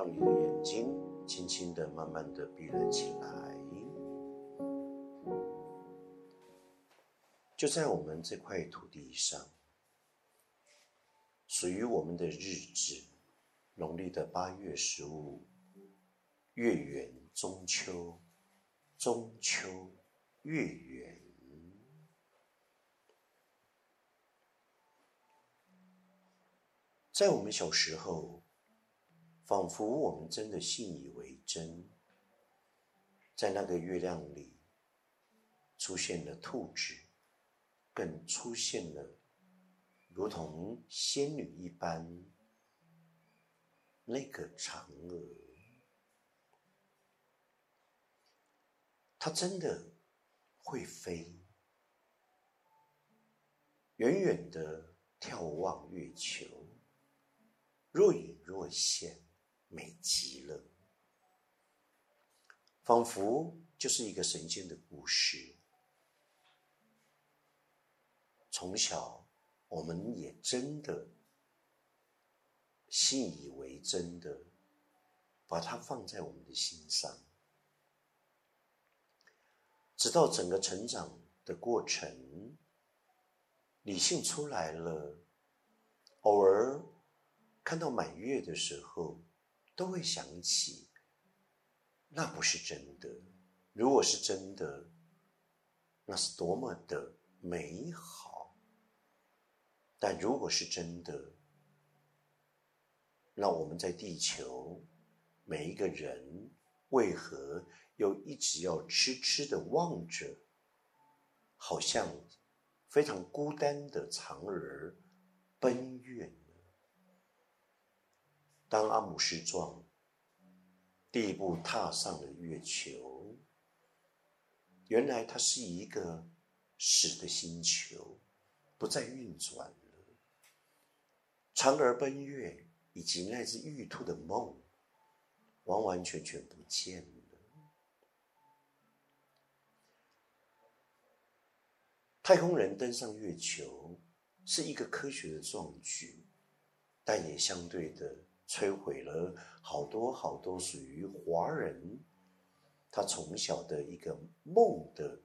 让你的眼睛轻轻的、慢慢的闭了起来。就在我们这块土地上，属于我们的日子，农历的八月十五，月圆中秋，中秋月圆。在我们小时候，仿佛我们真的信以为真，在那个月亮里出现了兔子，更出现了如同仙女一般那个嫦娥，它真的会飞，远远的眺望月球。若隐若现，美极了，仿佛就是一个神仙的故事。从小，我们也真的信以为真的，把它放在我们的心上，直到整个成长的过程，理性出来了，偶尔。看到满月的时候，都会想起，那不是真的。如果是真的，那是多么的美好。但如果是真的，那我们在地球每一个人，为何又一直要痴痴的望着，好像非常孤单的嫦娥奔月？当阿姆斯壮第一步踏上了月球，原来它是一个死的星球，不再运转了。嫦娥奔月以及那只玉兔的梦，完完全全不见了。太空人登上月球是一个科学的壮举，但也相对的。摧毁了好多好多属于华人，他从小的一个梦的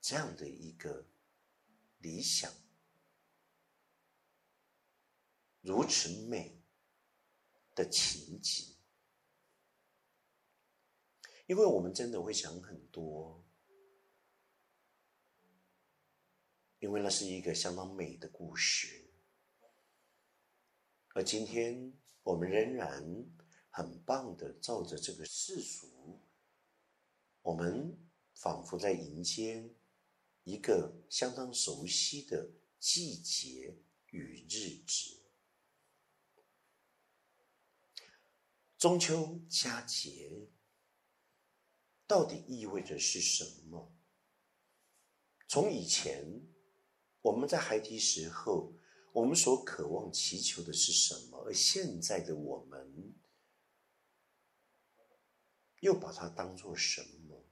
这样的一个理想，如此美的情景，因为我们真的会想很多，因为那是一个相当美的故事。而今天，我们仍然很棒的照着这个世俗，我们仿佛在迎接一个相当熟悉的季节与日子——中秋佳节，到底意味着是什么？从以前我们在孩提时候。我们所渴望祈求的是什么？而现在的我们又把它当做什么？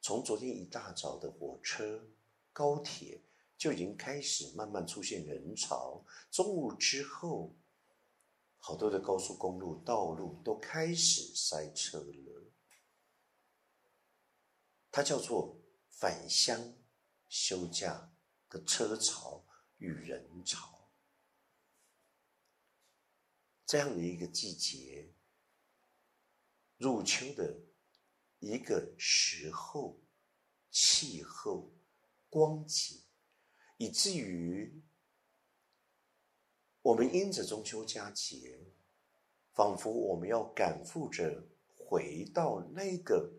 从昨天一大早的火车、高铁就已经开始慢慢出现人潮，中午之后，好多的高速公路道路都开始塞车了。它叫做返乡休假的车潮。与人潮，这样的一个季节，入秋的一个时候，气候、光景，以至于我们因着中秋佳节，仿佛我们要赶赴着回到那个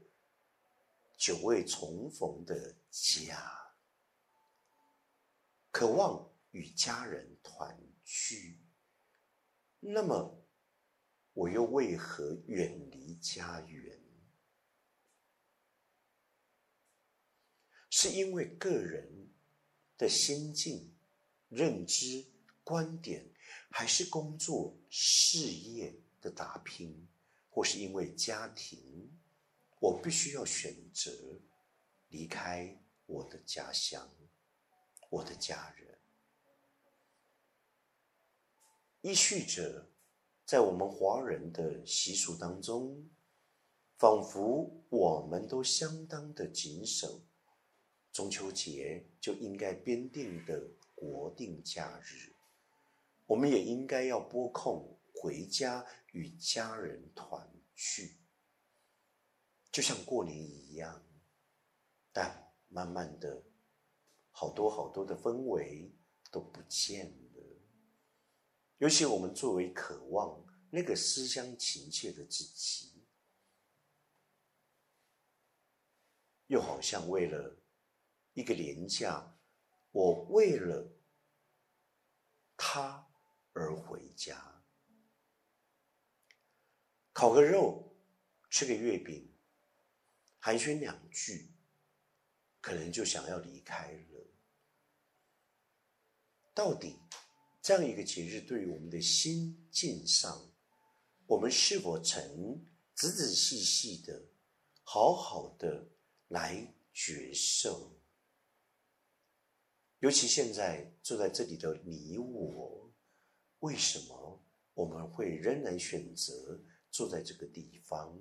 久未重逢的家，渴望。与家人团聚，那么我又为何远离家园？是因为个人的心境、认知、观点，还是工作、事业的打拼，或是因为家庭，我必须要选择离开我的家乡、我的家人？依序着在我们华人的习俗当中，仿佛我们都相当的谨守中秋节就应该编定的国定假日，我们也应该要拨空回家与家人团聚，就像过年一样。但慢慢的，好多好多的氛围都不见了。尤其我们作为渴望那个思乡情切的自己，又好像为了一个廉价，我为了他而回家，烤个肉，吃个月饼，寒暄两句。可能就想要离开了。到底这样一个节日对于我们的心境上，我们是否曾仔仔细细的、好好的来觉受？尤其现在坐在这里的你我，为什么我们会仍然选择坐在这个地方？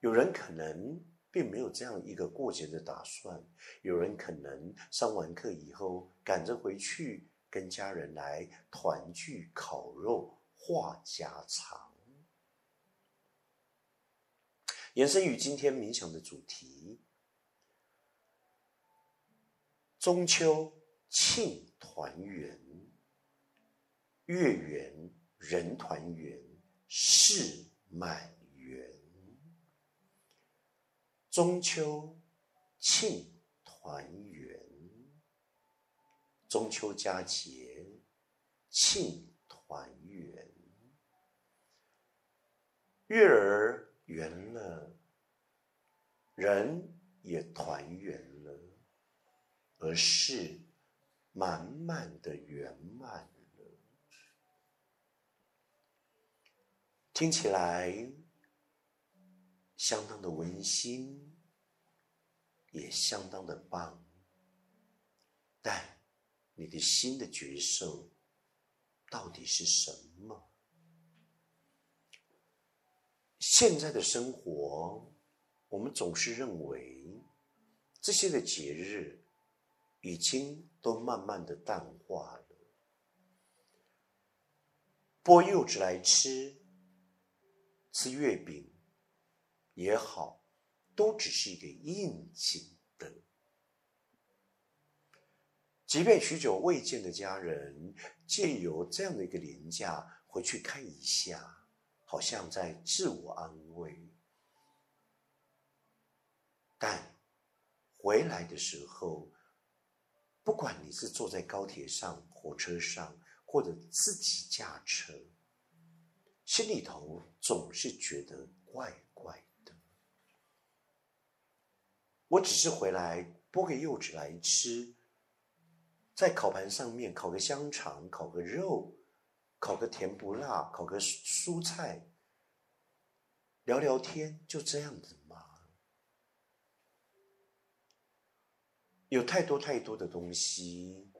有人可能。并没有这样一个过节的打算。有人可能上完课以后，赶着回去跟家人来团聚、烤肉、话家常。延伸于今天冥想的主题：中秋庆团圆，月圆人团圆，事满圆。中秋庆团圆，中秋佳节庆团圆，月儿圆了，人也团圆了，而是满满的圆满了，听起来。相当的温馨，也相当的棒，但你的心的角色到底是什么？现在的生活，我们总是认为这些的节日已经都慢慢的淡化了，剥柚子来吃，吃月饼。也好，都只是一个应景的。即便许久未见的家人，借由这样的一个廉价回去看一下，好像在自我安慰。但回来的时候，不管你是坐在高铁上、火车上，或者自己驾车，心里头总是觉得怪怪的。我只是回来剥个柚子来吃，在烤盘上面烤个香肠，烤个肉，烤个甜不辣，烤个蔬菜，聊聊天，就这样子吗？有太多太多的东西，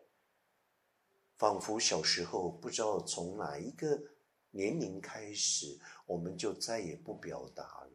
仿佛小时候不知道从哪一个年龄开始，我们就再也不表达了。